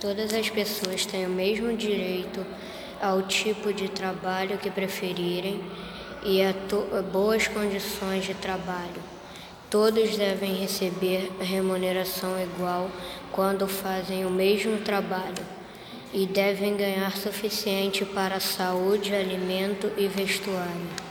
Todas as pessoas têm o mesmo direito ao tipo de trabalho que preferirem e a boas condições de trabalho. Todos devem receber remuneração igual quando fazem o mesmo trabalho e devem ganhar suficiente para saúde, alimento e vestuário.